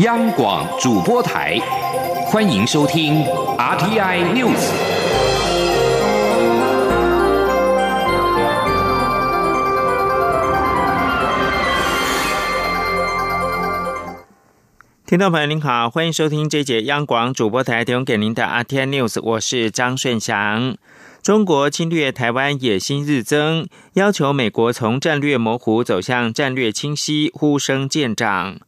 央广主播台，欢迎收听 RTI News。听众朋友您好，欢迎收听这节央广主播台提供给您的 RTI News，我是张顺祥。中国侵略台湾野心日增，要求美国从战略模糊走向战略清晰，呼声渐长。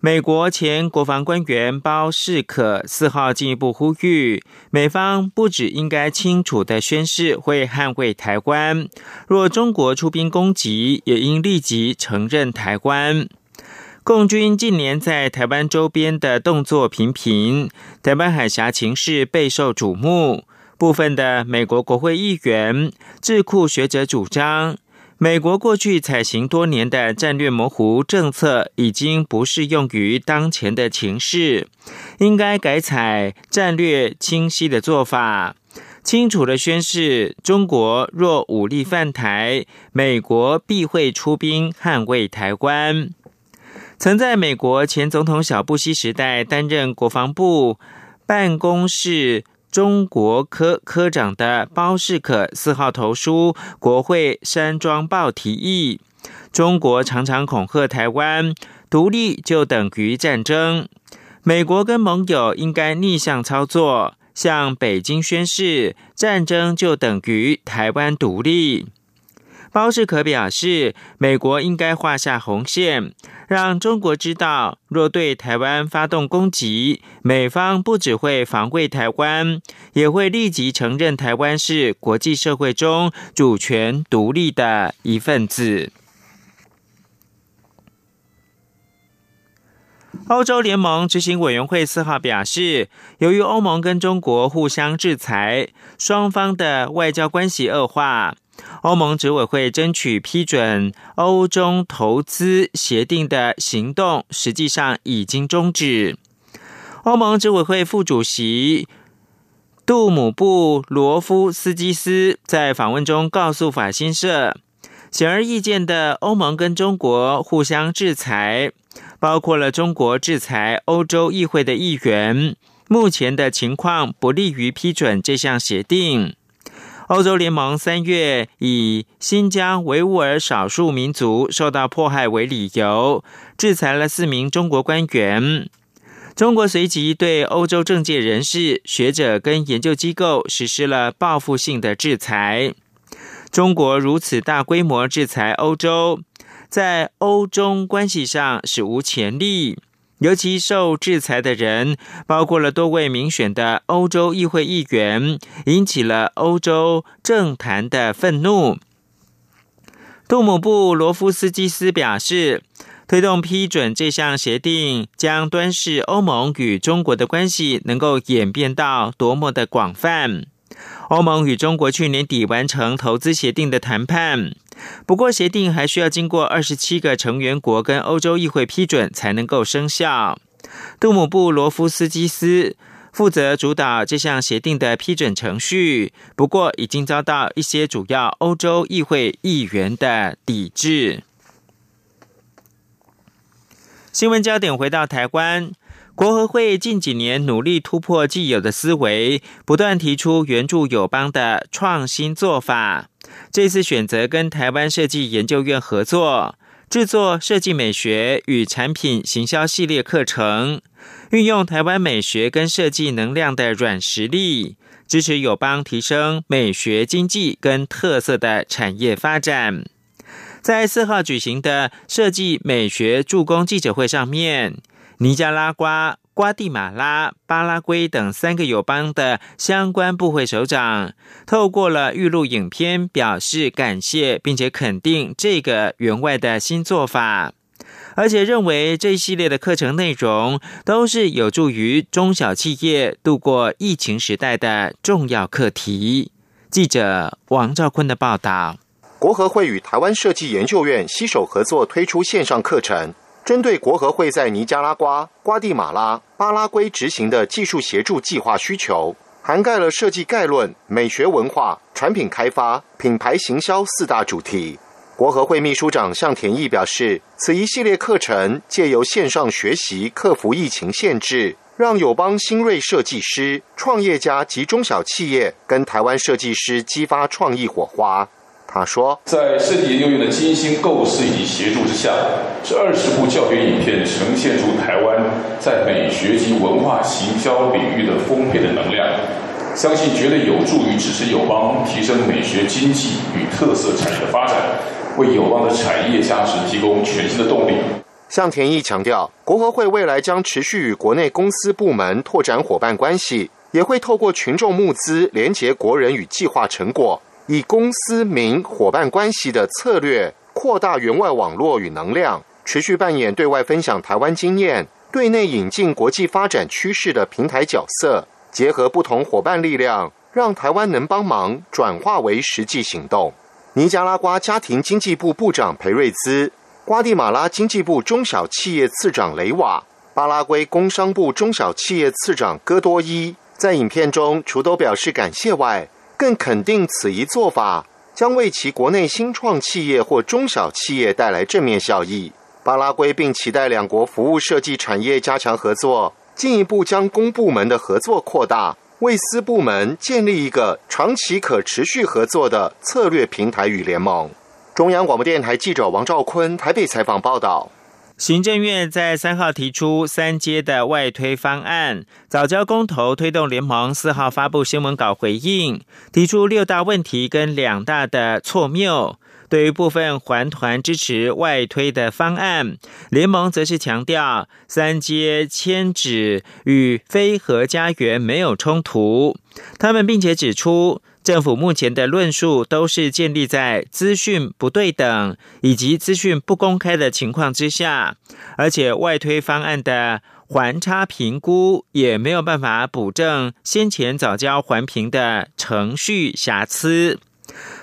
美国前国防官员包士可四号进一步呼吁，美方不只应该清楚的宣誓会捍卫台湾，若中国出兵攻击，也应立即承认台湾。共军近年在台湾周边的动作频频，台湾海峡情势备受瞩目。部分的美国国会议员、智库学者主张。美国过去采行多年的战略模糊政策，已经不适用于当前的情势，应该改采战略清晰的做法，清楚的宣示：中国若武力犯台，美国必会出兵捍卫台湾。曾在美国前总统小布希时代担任国防部办公室。中国科科长的包士可四号投书国会山庄报，提议中国常常恐吓台湾独立就等于战争，美国跟盟友应该逆向操作，向北京宣示战争就等于台湾独立。包士可表示，美国应该画下红线。让中国知道，若对台湾发动攻击，美方不只会防卫台湾，也会立即承认台湾是国际社会中主权独立的一份子。欧洲联盟执行委员会四号表示，由于欧盟跟中国互相制裁，双方的外交关系恶化。欧盟执委会争取批准欧中投资协定的行动，实际上已经终止。欧盟执委会副主席杜姆布罗夫斯基斯在访问中告诉法新社，显而易见的，欧盟跟中国互相制裁，包括了中国制裁欧洲议会的议员。目前的情况不利于批准这项协定。欧洲联盟三月以新疆维吾尔少数民族受到迫害为理由，制裁了四名中国官员。中国随即对欧洲政界人士、学者跟研究机构实施了报复性的制裁。中国如此大规模制裁欧洲，在欧中关系上史无前例。尤其受制裁的人，包括了多位民选的欧洲议会议员，引起了欧洲政坛的愤怒。杜姆布罗夫斯基斯表示，推动批准这项协定，将端视欧盟与中国的关系能够演变到多么的广泛。欧盟与中国去年底完成投资协定的谈判。不过，协定还需要经过二十七个成员国跟欧洲议会批准才能够生效。杜姆布罗夫斯基斯负责主导这项协定的批准程序，不过已经遭到一些主要欧洲议会议员的抵制。新闻焦点回到台湾，国合会近几年努力突破既有的思维，不断提出援助友邦的创新做法。这次选择跟台湾设计研究院合作，制作设计美学与产品行销系列课程，运用台湾美学跟设计能量的软实力，支持友邦提升美学经济跟特色的产业发展。在四号举行的设计美学助攻记者会上面，尼加拉瓜。瓜地马拉、巴拉圭等三个友邦的相关部会首长，透过了预录影片表示感谢，并且肯定这个员外的新做法，而且认为这一系列的课程内容都是有助于中小企业度过疫情时代的重要课题。记者王兆坤的报道：国合会与台湾设计研究院携手合作推出线上课程。针对国合会在尼加拉瓜、瓜地马拉、巴拉圭执行的技术协助计划需求，涵盖了设计概论、美学文化、产品开发、品牌行销四大主题。国合会秘书长向田义表示，此一系列课程借由线上学习克服疫情限制，让友邦新锐设计师、创业家及中小企业跟台湾设计师激发创意火花。他说，在设计研究院的精心构思以及协助之下，这二十部教学影片呈现出台湾在美学及文化行销领域的丰沛的能量。相信绝对有助于支持友邦提升美学经济与特色产业的发展，为友邦的产业价值提供全新的动力。向田义强调，国合会未来将持续与国内公司部门拓展伙伴关系，也会透过群众募资，连结国人与计划成果，以公司民伙伴关系的策略扩大员外网络与能量，持续扮演对外分享台湾经验、对内引进国际发展趋势的平台角色。结合不同伙伴力量，让台湾能帮忙转化为实际行动。尼加拉瓜家庭经济部部长裴瑞兹、瓜地马拉经济部中小企业次长雷瓦、巴拉圭工商部中小企业次长戈多伊在影片中除都表示感谢外，更肯定此一做法将为其国内新创企业或中小企业带来正面效益。巴拉圭并期待两国服务设计产业加强合作。进一步将公部门的合作扩大，为私部门建立一个长期可持续合作的策略平台与联盟。中央广播电台记者王兆坤台北采访报道。行政院在三号提出三阶的外推方案，早交公投推动联盟四号发布新闻稿回应，提出六大问题跟两大的错谬。对于部分环团支持外推的方案，联盟则是强调三阶迁址与非核家园没有冲突。他们并且指出，政府目前的论述都是建立在资讯不对等以及资讯不公开的情况之下，而且外推方案的环差评估也没有办法补正先前早交环评的程序瑕疵。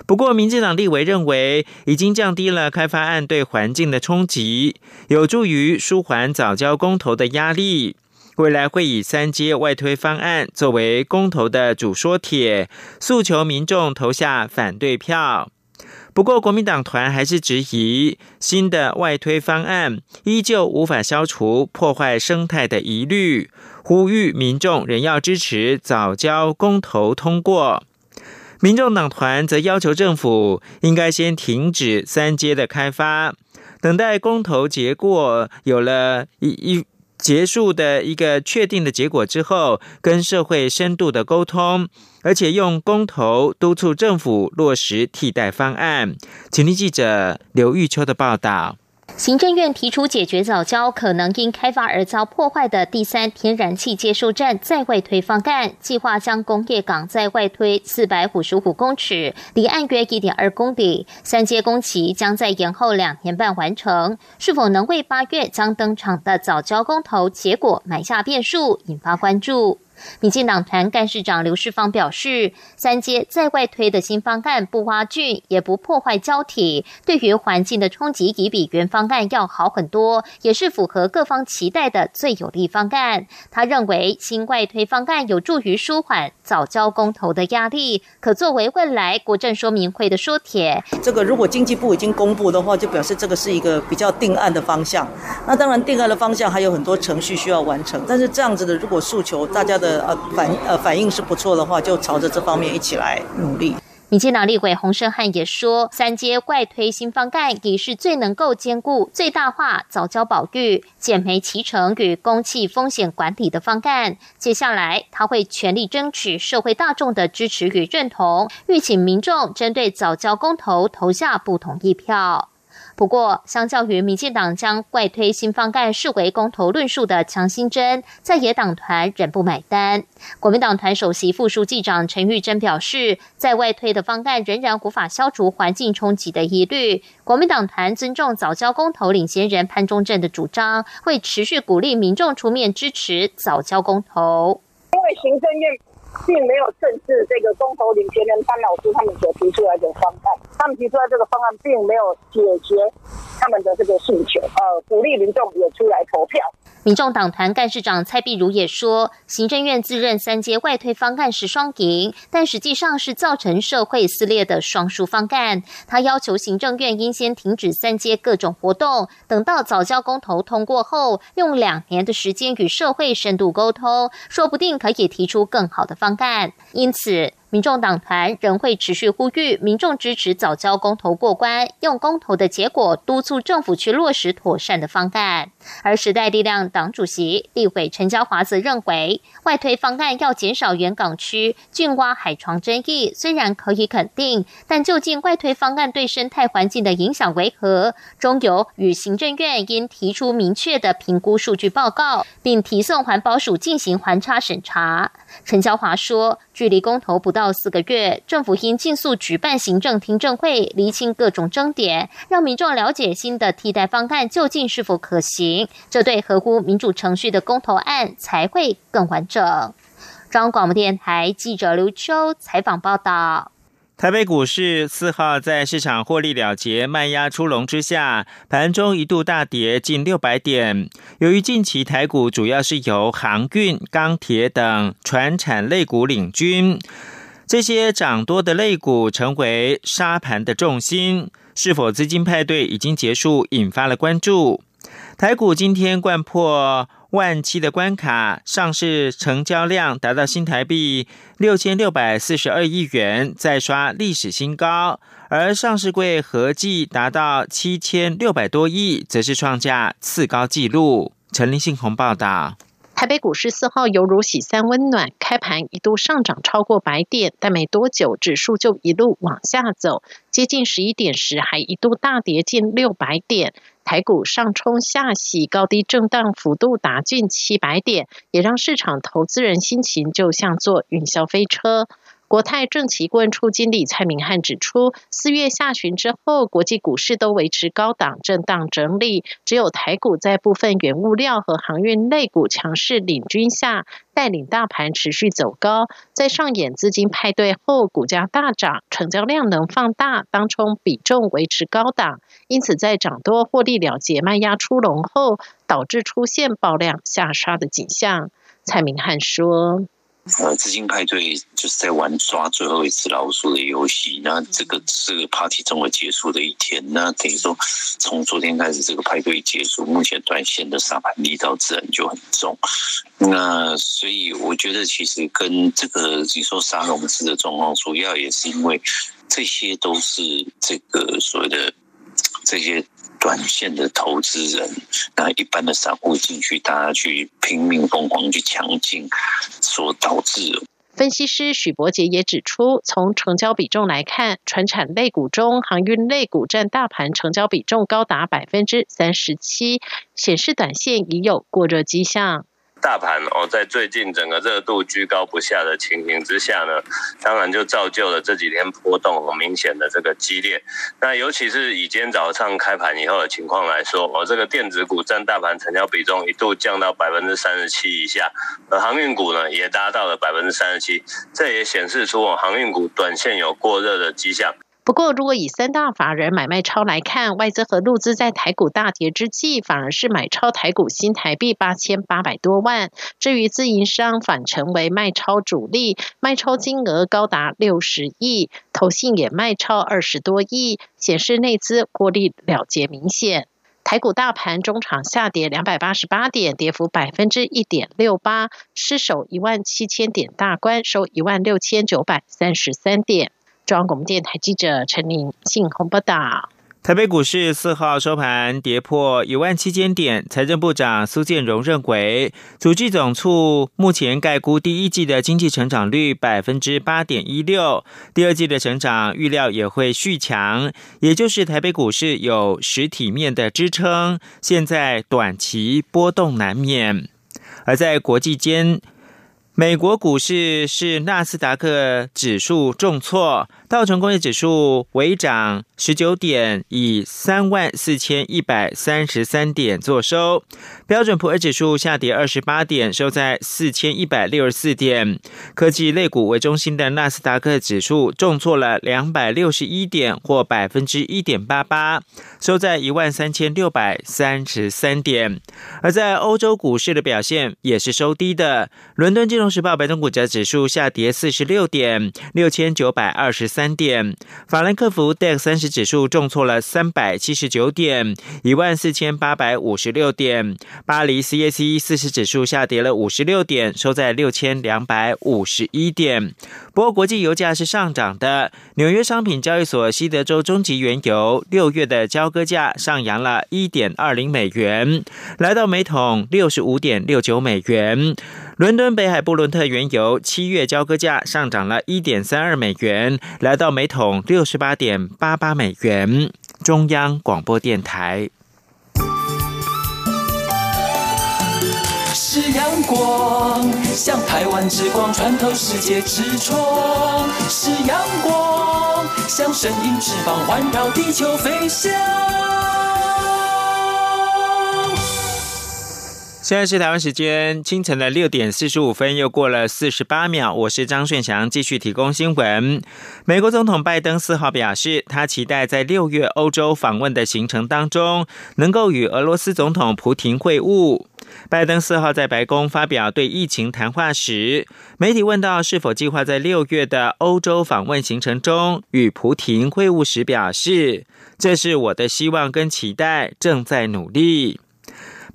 不过，民进党立委认为，已经降低了开发案对环境的冲击，有助于舒缓早交公投的压力。未来会以三阶外推方案作为公投的主说帖，诉求民众投下反对票。不过，国民党团还是质疑新的外推方案依旧无法消除破坏生态的疑虑，呼吁民众仍要支持早交公投通过。民众党团则要求政府应该先停止三阶的开发，等待公投结果有了一一结束的一个确定的结果之后，跟社会深度的沟通，而且用公投督促政府落实替代方案。请听记者刘玉秋的报道。行政院提出解决早交可能因开发而遭破坏的第三天然气接收站在外推方案，计划将工业港在外推四百五十五公尺，离岸约一点二公里，三阶工期将在延后两年半完成。是否能为八月将登场的早交公投结果埋下变数，引发关注。民进党团干事长刘世芳表示，三阶在外推的新方案不挖菌，也不破坏胶体，对于环境的冲击已比原方案要好很多，也是符合各方期待的最有利方案。他认为新外推方案有助于舒缓早交公投的压力，可作为未来国政说明会的说帖。这个如果经济部已经公布的话，就表示这个是一个比较定案的方向。那当然，定案的方向还有很多程序需要完成，但是这样子的，如果诉求大家的。呃，反呃反应是不错的话，就朝着这方面一起来努力。民进党立委洪胜汉也说，三阶怪推新方案已是最能够兼顾最大化早教保育、减煤齐成与公器风险管理的方案。接下来他会全力争取社会大众的支持与认同，欲请民众针对早教公投投下不同意票。不过，相较于民进党将外推新方案视为公投论述的强心针，在野党团仍不买单。国民党团首席副书记长陈玉珍表示，在外推的方案仍然无法消除环境冲击的疑虑。国民党团尊重早教公投领先人潘中正的主张，会持续鼓励民众出面支持早教公投。因为行政院并没有正视这个公投领先人潘老师他们所提出来的方案，他们提出来这个方案并没有解决他们的这个诉求，呃，鼓励民众也出来投票。民众党团干事长蔡碧如也说，行政院自认三阶外推方案是双赢，但实际上是造成社会撕裂的双输方案。他要求行政院应先停止三阶各种活动，等到早教公投通过后，用两年的时间与社会深度沟通，说不定可以提出更好的方案。因此。民众党团仍会持续呼吁民众支持早交公投过关，用公投的结果督促政府去落实妥善的方案。而时代力量党主席立委陈嘉华则认为，外推方案要减少原港区浚挖海床争议，虽然可以肯定，但究竟外推方案对生态环境的影响为何，中油与行政院应提出明确的评估数据报告，并提送环保署进行环差审查。陈嘉华说，距离公投不到。到四个月，政府应尽速举办行政听证会，厘清各种争点，让民众了解新的替代方案究竟是否可行。这对合乎民主程序的公投案才会更完整。中央广播电台记者刘秋采访报道。台北股市四号在市场获利了结、卖压出笼之下，盘中一度大跌近六百点。由于近期台股主要是由航运、钢铁等船产类股领军。这些涨多的类股成为沙盘的重心，是否资金派对已经结束，引发了关注。台股今天贯破万七的关卡，上市成交量达到新台币六千六百四十二亿元，再刷历史新高。而上市柜合计达到七千六百多亿，则是创下次高纪录。陈林信宏报道。台北股市四号犹如喜三温暖，开盘一度上涨超过百点，但没多久指数就一路往下走，接近十一点时还一度大跌近六百点。台股上冲下洗，高低震荡幅度达近七百点，也让市场投资人心情就像坐云霄飞车。国泰正奇顾问处经理蔡明汉指出，四月下旬之后，国际股市都维持高档震荡整理，只有台股在部分原物料和航运类股强势领军下，带领大盘持续走高。在上演资金派对后，股价大涨，成交量能放大，当冲比重维持高档，因此在涨多获利了结卖压出笼后，导致出现爆量下杀的景象。蔡明汉说。呃，资金派对就是在玩抓最后一次老鼠的游戏。那这个是 party 终会结束的一天。那等于说，从昨天开始这个派对结束，目前短线的沙盘力道自然就很重。那所以我觉得，其实跟这个你说杀融资的状况，主要也是因为这些都是这个所谓的这些。短线的投资人，那一般的散户进去，大家去拼命疯狂去抢进，所导致。分析师许博杰也指出，从成交比重来看，船产类股中，航运类股占大盘成交比重高达百分之三十七，显示短线已有过热迹象。大盘哦，在最近整个热度居高不下的情形之下呢，当然就造就了这几天波动很明显的这个激烈。那尤其是以今天早上开盘以后的情况来说，哦，这个电子股占大盘成交比重一度降到百分之三十七以下，而航运股呢也达到了百分之三十七，这也显示出哦航运股短线有过热的迹象。不过，如果以三大法人买卖超来看，外资和陆资在台股大跌之际，反而是买超台股新台币八千八百多万。至于自营商，反成为卖超主力，卖超金额高达六十亿，投信也卖超二十多亿，显示内资获利了结明显。台股大盘中场下跌两百八十八点，跌幅百分之一点六八，失守一万七千点大关，收一万六千九百三十三点。中央广播电台记者陈玲信鸿报道：台北股市四号收盘跌破一万七千点。财政部长苏建荣认为，主计总处目前概估第一季的经济成长率百分之八点一六，第二季的成长预料也会续强，也就是台北股市有实体面的支撑，现在短期波动难免。而在国际间。美国股市是纳斯达克指数重挫，道琼工业指数微涨十九点，以三万四千一百三十三点作收。标准普尔指数下跌二十八点，收在四千一百六十四点。科技类股为中心的纳斯达克指数重挫了两百六十一点，或百分之一点八八，收在一万三千六百三十三点。而在欧洲股市的表现也是收低的。伦敦金融时报白铜股价指数下跌四十六点，六千九百二十三点。法兰克福 DAX 三十指数重挫了三百七十九点，一万四千八百五十六点。巴黎 CAC 四十指数下跌了五十六点，收在六千两百五十一点。不过，国际油价是上涨的。纽约商品交易所西德州中级原油六月的交割价上扬了一点二零美元，来到每桶六十五点六九美元。伦敦北海布伦特原油七月交割价上涨了一点三二美元，来到每桶六十八点八八美元。中央广播电台。是阳光，像台湾之光穿透世界之窗；是阳光，像神鹰翅膀环绕地球飞翔。现在是台湾时间清晨的六点四十五分，又过了四十八秒。我是张顺祥，继续提供新闻。美国总统拜登四号表示，他期待在六月欧洲访问的行程当中，能够与俄罗斯总统普廷会晤。拜登四号在白宫发表对疫情谈话时，媒体问到是否计划在六月的欧洲访问行程中与普廷会晤时，表示：“这是我的希望跟期待，正在努力。”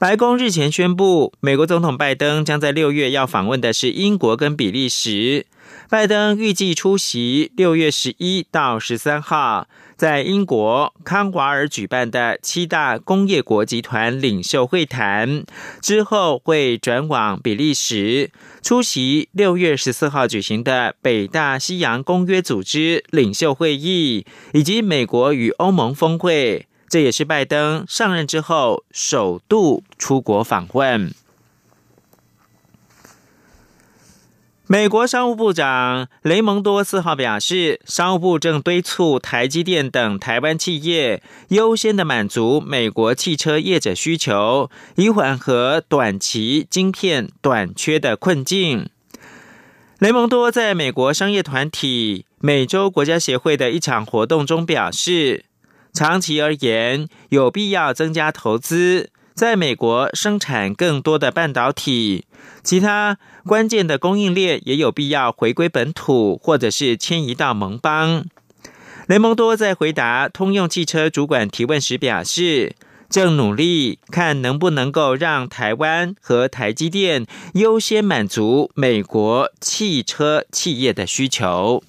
白宫日前宣布，美国总统拜登将在六月要访问的是英国跟比利时。拜登预计出席六月十一到十三号。在英国康瓦尔举办的七大工业国集团领袖会谈之后，会转往比利时出席六月十四号举行的北大西洋公约组织领袖会议，以及美国与欧盟峰会。这也是拜登上任之后首度出国访问。美国商务部长雷蒙多四号表示，商务部正敦促台积电等台湾企业优先的满足美国汽车业者需求，以缓和短期晶片短缺的困境。雷蒙多在美国商业团体美洲国家协会的一场活动中表示，长期而言，有必要增加投资。在美国生产更多的半导体，其他关键的供应链也有必要回归本土，或者是迁移到盟邦。雷蒙多在回答通用汽车主管提问时表示，正努力看能不能够让台湾和台积电优先满足美国汽车企业的需求。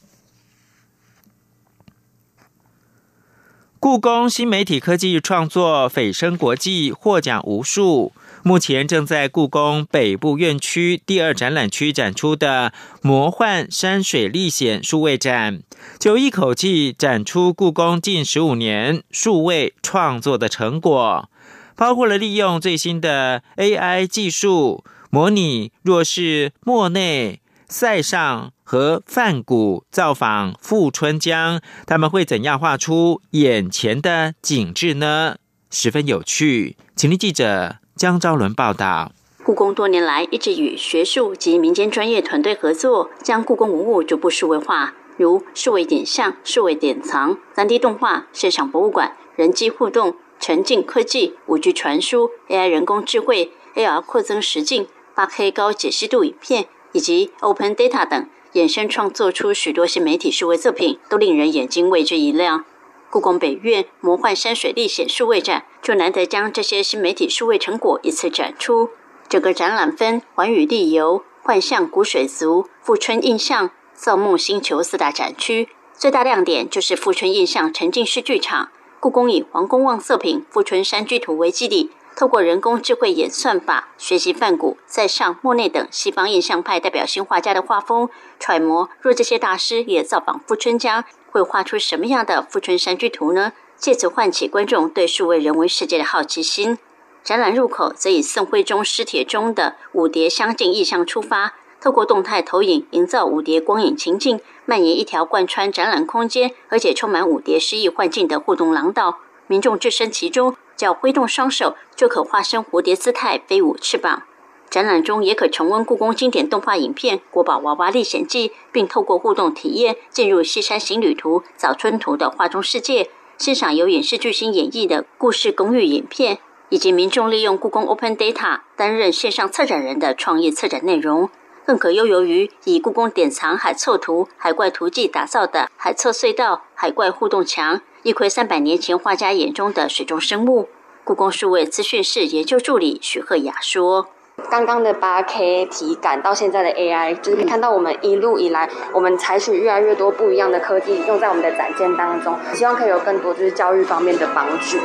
故宫新媒体科技创作“蜚声国际”获奖无数，目前正在故宫北部院区第二展览区展出的“魔幻山水历险”数位展，就一口气展出故宫近十五年数位创作的成果，包括了利用最新的 AI 技术模拟，若是莫内。塞尚和范古造访富春江，他们会怎样画出眼前的景致呢？十分有趣。请听记者江昭伦报道。故宫多年来一直与学术及民间专业团队合作，将故宫文物逐步数位化，如数位点像、数位典藏、三 D 动画、现场博物馆、人机互动、沉浸科技、五 G 传输、AI 人工智慧、AR 扩增实境、八 K 高解析度影片。以及 Open Data 等衍生创作出许多新媒体数位作品，都令人眼睛为之一亮。故宫北院魔幻山水历险数位展就难得将这些新媒体数位成果一次展出。整个展览分寰宇历游、幻象古水族、富春印象、造梦星球四大展区。最大亮点就是富春印象沉浸式剧场。故宫以皇宫望色品《富春山居图》为基地。透过人工智慧演算法学习梵谷、塞尚、莫内等西方印象派代表性画家的画风，揣摩若这些大师也造访富春江，会画出什么样的富春山居图呢？借此唤起观众对数位人文世界的好奇心。展览入口则以宋徽宗诗帖中的五蝶相近意象出发，透过动态投影营造舞蝶光影情境，蔓延一条贯穿展览空间，而且充满舞蝶诗意幻境的互动廊道。民众置身其中，只要挥动双手，就可化身蝴蝶姿态飞舞翅膀。展览中也可重温故宫经典动画影片《国宝娃娃历险记》，并透过互动体验进入《西山行旅图》《早春图》的画中世界，欣赏由影视巨星演绎的故事公寓影片，以及民众利用故宫 Open Data 担任线上策展人的创意策展内容。更可悠游于以故宫典藏海测图、海怪图记打造的海测隧道、海怪互动墙，一窥三百年前画家眼中的水中生物。故宫数位资讯室研究助理许鹤雅说：“刚刚的八 K 体感到现在的 AI，就是看到我们一路以来，我们采取越来越多不一样的科技用在我们的展件当中，希望可以有更多就是教育方面的帮助。”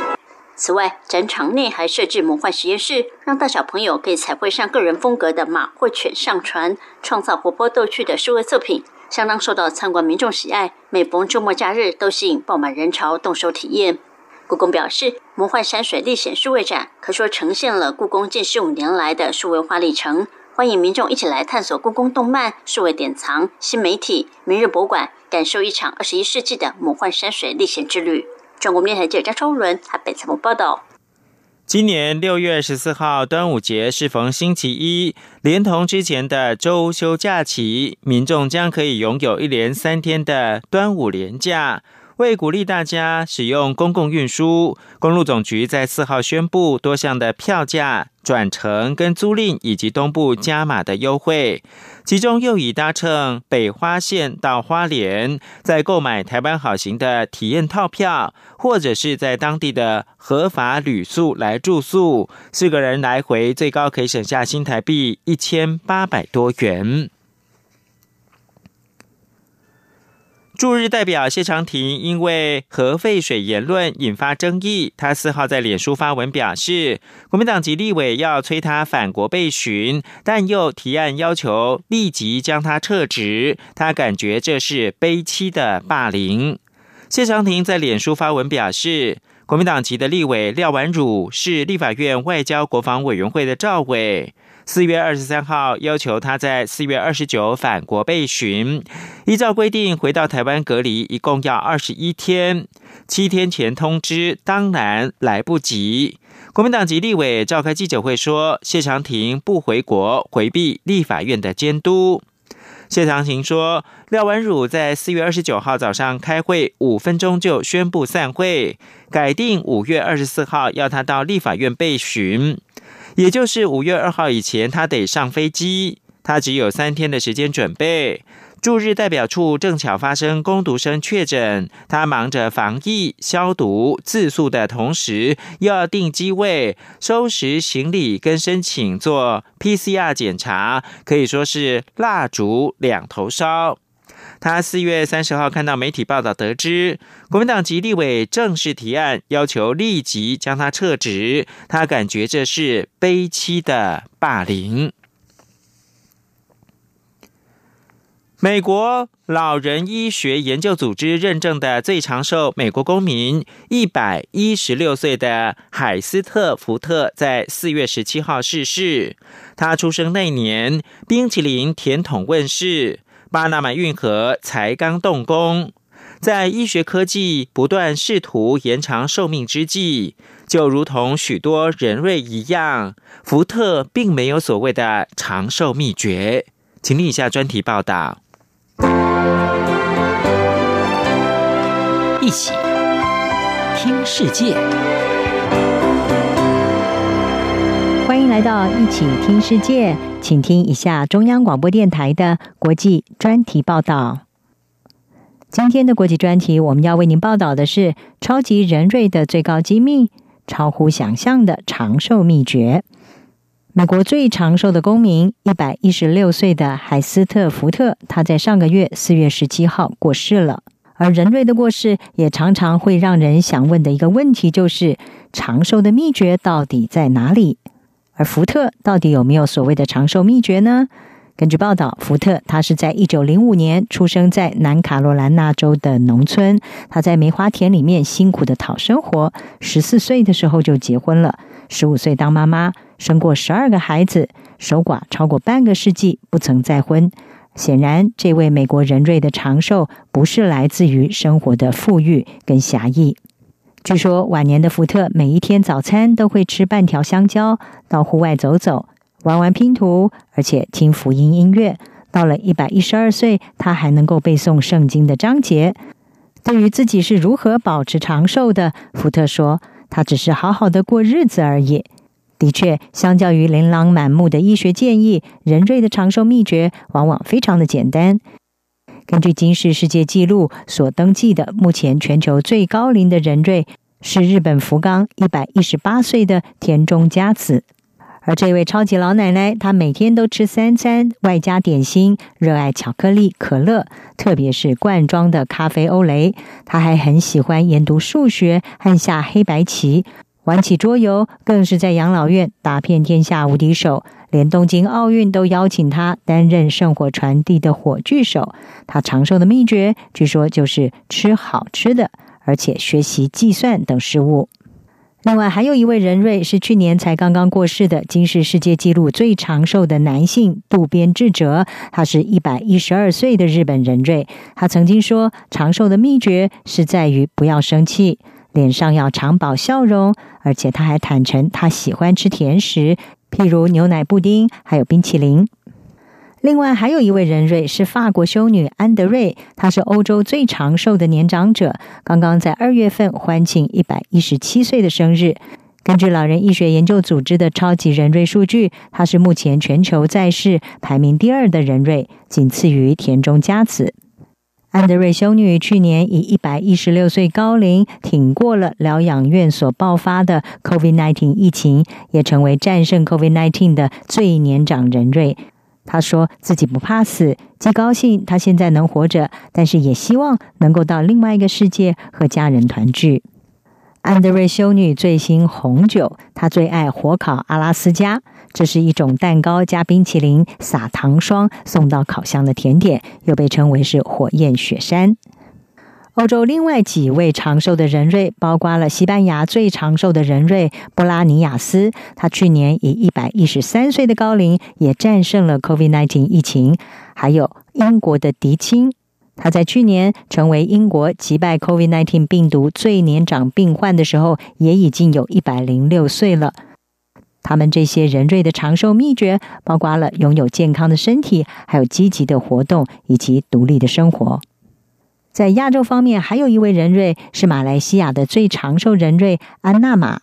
此外，展场内还设置魔幻实验室，让大小朋友可以彩绘上个人风格的马或犬上传，创造活泼逗趣的数位作品，相当受到参观民众喜爱。每逢周末假日，都吸引爆满人潮动手体验。故宫表示，魔幻山水历险数位展可说呈现了故宫近十五年来的数位化历程，欢迎民众一起来探索故宫动漫、数位典藏、新媒体、明日博物馆，感受一场二十一世纪的魔幻山水历险之旅。中国电台记者张超伦台北采访报道：今年六月十四号端午节适逢星期一，连同之前的周休假期，民众将可以拥有一连三天的端午连假。为鼓励大家使用公共运输，公路总局在四号宣布多项的票价、转乘跟租赁以及东部加码的优惠。其中又以搭乘北花线到花莲，再购买台湾好行的体验套票，或者是在当地的合法旅宿来住宿，四个人来回最高可以省下新台币一千八百多元。驻日代表谢长廷因为核废水言论引发争议，他四号在脸书发文表示，国民党籍立委要催他返国被询，但又提案要求立即将他撤职，他感觉这是悲戚的霸凌。谢长廷在脸书发文表示，国民党籍的立委廖婉汝是立法院外交国防委员会的赵委。四月二十三号，要求他在四月二十九返国备询。依照规定，回到台湾隔离一共要二十一天，七天前通知当然来不及。国民党籍立委召开记者会说，谢长廷不回国，回避立法院的监督。谢长廷说，廖文汝在四月二十九号早上开会，五分钟就宣布散会，改定五月二十四号要他到立法院备询。也就是五月二号以前，他得上飞机。他只有三天的时间准备。驻日代表处正巧发生攻读生确诊，他忙着防疫、消毒、自诉的同时，又要订机位、收拾行李跟申请做 PCR 检查，可以说是蜡烛两头烧。他四月三十号看到媒体报道，得知国民党籍立委正式提案，要求立即将他撤职。他感觉这是悲戚的霸凌。美国老人医学研究组织认证的最长寿美国公民，一百一十六岁的海斯特福特，在四月十七号逝世。他出生那年，冰淇淋甜筒问世。巴拿马运河才刚动工，在医学科技不断试图延长寿命之际，就如同许多人瑞一样，福特并没有所谓的长寿秘诀。请听以下专题报道：一起听世界，欢迎来到一起听世界。请听一下中央广播电台的国际专题报道。今天的国际专题，我们要为您报道的是超级人瑞的最高机密，超乎想象的长寿秘诀。美国最长寿的公民，一百一十六岁的海斯特福特，他在上个月四月十七号过世了。而人瑞的过世，也常常会让人想问的一个问题，就是长寿的秘诀到底在哪里？而福特到底有没有所谓的长寿秘诀呢？根据报道，福特他是在一九零五年出生在南卡罗来纳州的农村，他在梅花田里面辛苦的讨生活。十四岁的时候就结婚了，十五岁当妈妈，生过十二个孩子。守寡超过半个世纪，不曾再婚。显然，这位美国人瑞的长寿不是来自于生活的富裕跟侠义。据说，晚年的福特每一天早餐都会吃半条香蕉，到户外走走，玩玩拼图，而且听福音音乐。到了一百一十二岁，他还能够背诵圣经的章节。对于自己是如何保持长寿的，福特说：“他只是好好的过日子而已。”的确，相较于琳琅满目的医学建议，人瑞的长寿秘诀往往非常的简单。根据金氏世界纪录所登记的，目前全球最高龄的人瑞是日本福冈一百一十八岁的田中佳子。而这位超级老奶奶，她每天都吃三餐，外加点心，热爱巧克力、可乐，特别是罐装的咖啡欧蕾。她还很喜欢研读数学和下黑白棋，玩起桌游，更是在养老院打遍天下无敌手。连东京奥运都邀请他担任圣火传递的火炬手。他长寿的秘诀，据说就是吃好吃的，而且学习计算等事物。另外，还有一位人瑞是去年才刚刚过世的，今世世界纪录最长寿的男性渡边智哲，他是一百一十二岁的日本人瑞。他曾经说，长寿的秘诀是在于不要生气，脸上要常保笑容，而且他还坦诚他喜欢吃甜食，譬如牛奶布丁，还有冰淇淋。另外还有一位人瑞是法国修女安德瑞，她是欧洲最长寿的年长者，刚刚在二月份欢庆一百一十七岁的生日。根据老人医学研究组织的超级人瑞数据，她是目前全球在世排名第二的人瑞，仅次于田中佳子。安德瑞修女去年以一百一十六岁高龄挺过了疗养院所爆发的 COVID-19 疫情，也成为战胜 COVID-19 的最年长人瑞。他说自己不怕死，既高兴他现在能活着，但是也希望能够到另外一个世界和家人团聚。安德瑞修女最新红酒，她最爱火烤阿拉斯加，这是一种蛋糕加冰淇淋撒糖霜送到烤箱的甜点，又被称为是火焰雪山。欧洲另外几位长寿的人瑞，包括了西班牙最长寿的人瑞布拉尼亚斯，他去年以一百一十三岁的高龄也战胜了 COVID-19 疫情；还有英国的迪青，他在去年成为英国击败 COVID-19 病毒最年长病患的时候，也已经有一百零六岁了。他们这些人瑞的长寿秘诀，包括了拥有健康的身体，还有积极的活动以及独立的生活。在亚洲方面，还有一位人瑞是马来西亚的最长寿人瑞安娜玛，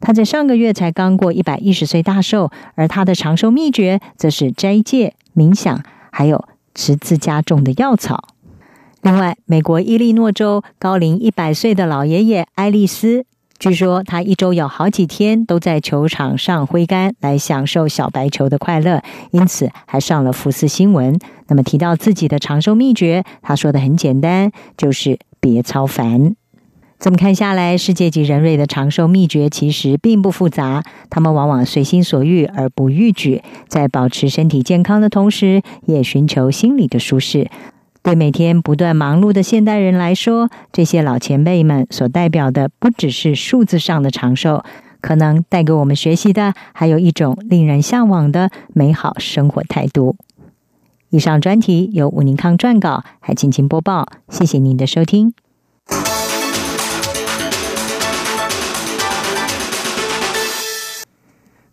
他在上个月才刚过一百一十岁大寿，而他的长寿秘诀则是斋戒、冥想，还有吃自家种的药草。另外，美国伊利诺州高龄一百岁的老爷爷爱丽丝。据说他一周有好几天都在球场上挥杆来享受小白球的快乐，因此还上了福斯新闻。那么提到自己的长寿秘诀，他说的很简单，就是别操烦。这么看下来，世界级人瑞的长寿秘诀其实并不复杂，他们往往随心所欲而不逾矩，在保持身体健康的同时，也寻求心理的舒适。对每天不断忙碌的现代人来说，这些老前辈们所代表的不只是数字上的长寿，可能带给我们学习的，还有一种令人向往的美好生活态度。以上专题由武宁康撰稿，还请请播报，谢谢您的收听。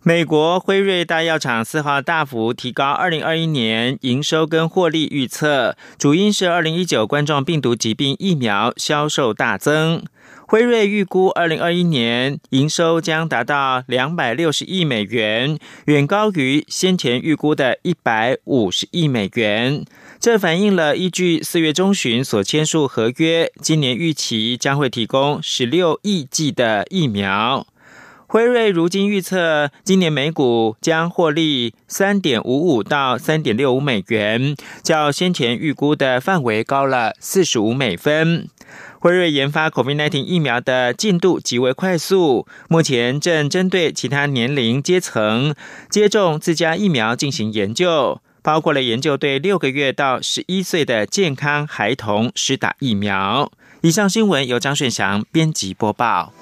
美国辉瑞大药厂四号大幅提高二零二一年营收跟获利预测，主因是二零一九冠状病毒疾病疫苗销售大增。辉瑞预估二零二一年营收将达到两百六十亿美元，远高于先前预估的一百五十亿美元。这反映了依据四月中旬所签署合约，今年预期将会提供十六亿剂的疫苗。辉瑞如今预测，今年美股将获利三点五五到三点六五美元，较先前预估的范围高了四十五美分。辉瑞研发 COVID-19 疫苗的进度极为快速，目前正针对其他年龄阶层接种自家疫苗进行研究，包括了研究对六个月到十一岁的健康孩童施打疫苗。以上新闻由张顺祥编辑播报。